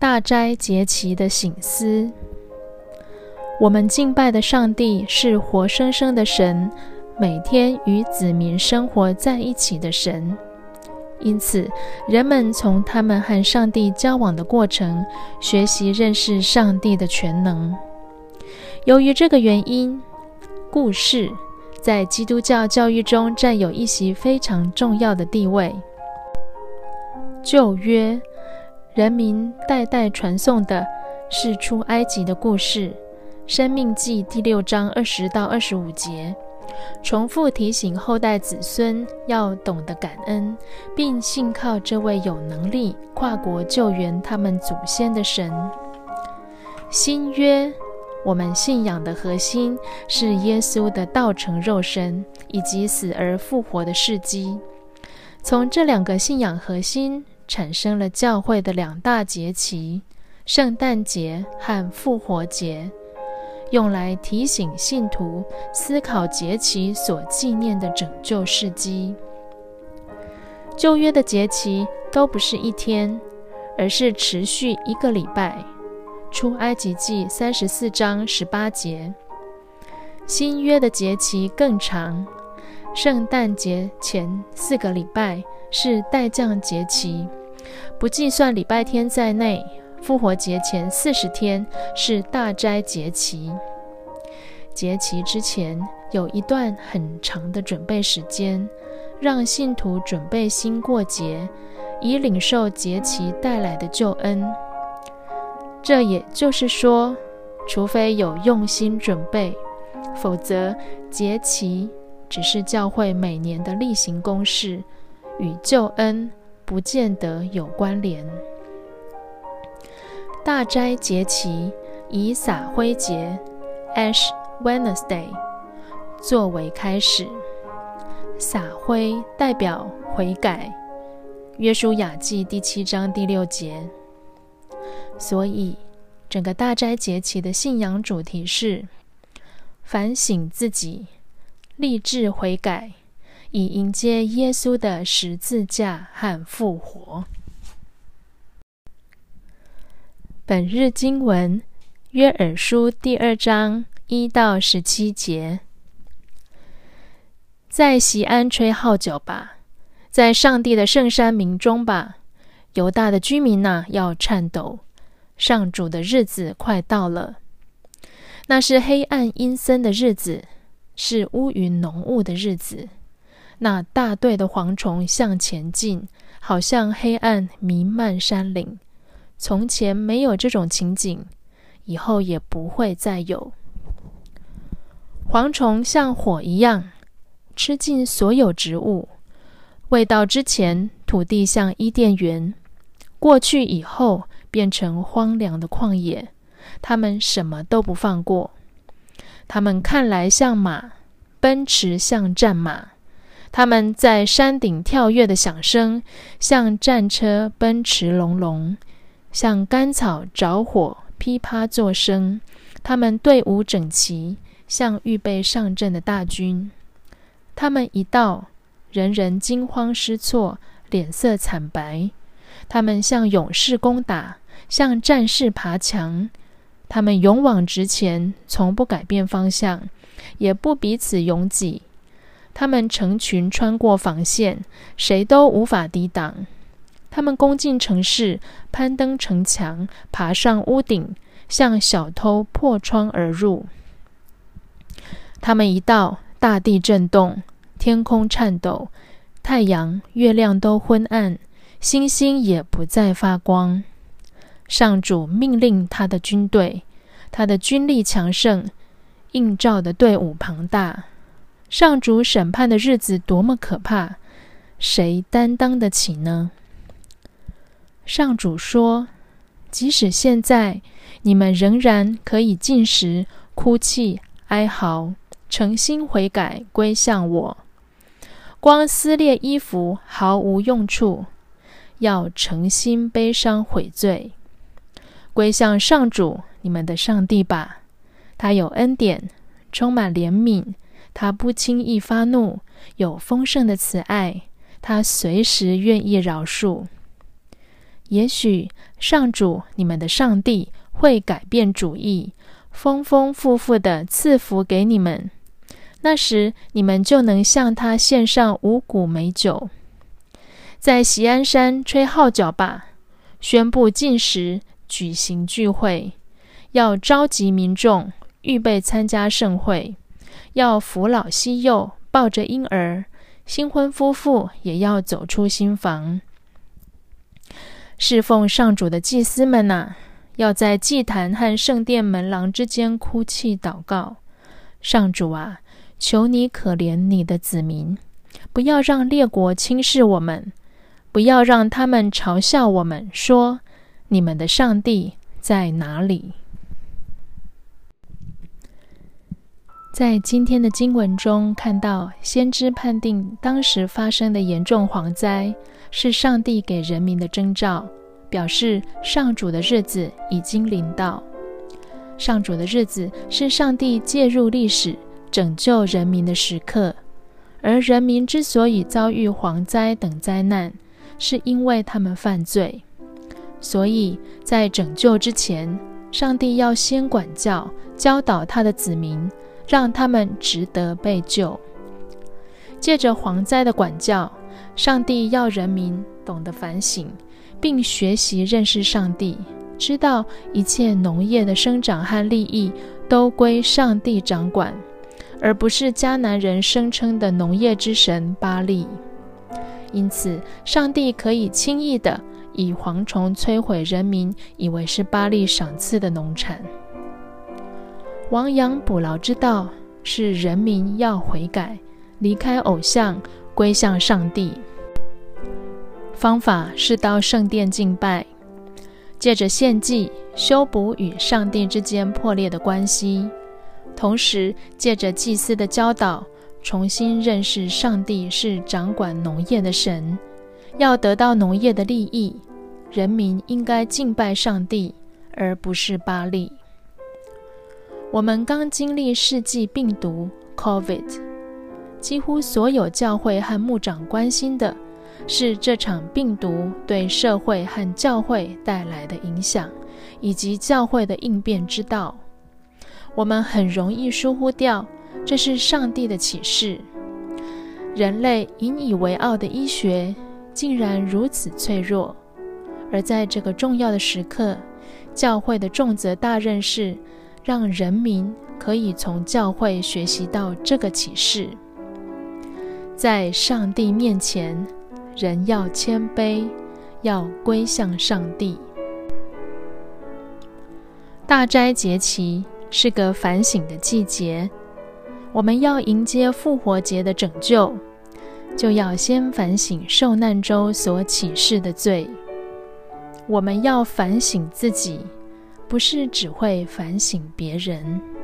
大斋节期的醒思。我们敬拜的上帝是活生生的神，每天与子民生活在一起的神。因此，人们从他们和上帝交往的过程，学习认识上帝的全能。由于这个原因，故事在基督教教育中占有一席非常重要的地位。旧约人民代代传颂的是出埃及的故事，《生命记》第六章二十到二十五节。重复提醒后代子孙要懂得感恩，并信靠这位有能力跨国救援他们祖先的神。新约，我们信仰的核心是耶稣的道成肉身以及死而复活的事迹。从这两个信仰核心产生了教会的两大节期：圣诞节和复活节。用来提醒信徒思考节期所纪念的拯救事迹。旧约的节期都不是一天，而是持续一个礼拜。出埃及记三十四章十八节。新约的节期更长，圣诞节前四个礼拜是代降节期，不计算礼拜天在内。复活节前四十天是大斋节期，节期之前有一段很长的准备时间，让信徒准备心过节，以领受节期带来的救恩。这也就是说，除非有用心准备，否则节期只是教会每年的例行公事，与救恩不见得有关联。大斋节期以撒灰节 （Ash Wednesday） 作为开始。撒灰代表悔改，约书亚记第七章第六节。所以，整个大斋节期的信仰主题是反省自己，立志悔改，以迎接耶稣的十字架和复活。本日经文：约珥书第二章一到十七节。在西安吹号角吧，在上帝的圣山鸣钟吧，犹大的居民呐，要颤抖。上主的日子快到了，那是黑暗阴森的日子，是乌云浓雾的日子。那大队的蝗虫向前进，好像黑暗弥漫山岭。从前没有这种情景，以后也不会再有。蝗虫像火一样吃尽所有植物，未到之前，土地像伊甸园；过去以后，变成荒凉的旷野。他们什么都不放过。他们看来像马，奔驰像战马；他们在山顶跳跃的响声，像战车奔驰隆隆。像干草着火，噼啪作声。他们队伍整齐，像预备上阵的大军。他们一到，人人惊慌失措，脸色惨白。他们像勇士攻打，像战士爬墙。他们勇往直前，从不改变方向，也不彼此拥挤。他们成群穿过防线，谁都无法抵挡。他们攻进城市，攀登城墙，爬上屋顶，向小偷破窗而入。他们一到，大地震动，天空颤抖，太阳、月亮都昏暗，星星也不再发光。上主命令他的军队，他的军力强盛，应召的队伍庞大。上主审判的日子多么可怕，谁担当得起呢？上主说：“即使现在，你们仍然可以进食、哭泣、哀嚎，诚心悔改，归向我。光撕裂衣服毫无用处，要诚心悲伤悔罪，归向上主你们的上帝吧。他有恩典，充满怜悯，他不轻易发怒，有丰盛的慈爱，他随时愿意饶恕。”也许上主你们的上帝会改变主意，丰丰富富的赐福给你们。那时你们就能向他献上五谷美酒，在锡安山吹号角吧，宣布禁食，举行聚会，要召集民众，预备参加盛会，要扶老携幼，抱着婴儿，新婚夫妇也要走出新房。侍奉上主的祭司们呐，要在祭坛和圣殿门廊之间哭泣祷告，上主啊。求你可怜你的子民，不要让列国轻视我们，不要让他们嘲笑我们，说你们的上帝在哪里？在今天的经文中看到，先知判定当时发生的严重蝗灾是上帝给人民的征兆，表示上主的日子已经临到。上主的日子是上帝介入历史。拯救人民的时刻，而人民之所以遭遇蝗灾等灾难，是因为他们犯罪。所以在拯救之前，上帝要先管教、教导他的子民，让他们值得被救。借着蝗灾的管教，上帝要人民懂得反省，并学习认识上帝，知道一切农业的生长和利益都归上帝掌管。而不是迦南人声称的农业之神巴利，因此上帝可以轻易地以蝗虫摧毁人民以为是巴利赏赐的农产。亡羊补牢之道是人民要悔改，离开偶像，归向上帝。方法是到圣殿敬拜，借着献祭修补与上帝之间破裂的关系。同时，借着祭司的教导，重新认识上帝是掌管农业的神。要得到农业的利益，人民应该敬拜上帝，而不是巴利。我们刚经历世纪病毒 COVID，几乎所有教会和牧长关心的是这场病毒对社会和教会带来的影响，以及教会的应变之道。我们很容易疏忽掉，这是上帝的启示。人类引以为傲的医学竟然如此脆弱，而在这个重要的时刻，教会的重责大任是让人民可以从教会学习到这个启示。在上帝面前，人要谦卑，要归向上帝。大斋节期。是个反省的季节，我们要迎接复活节的拯救，就要先反省受难周所启示的罪。我们要反省自己，不是只会反省别人。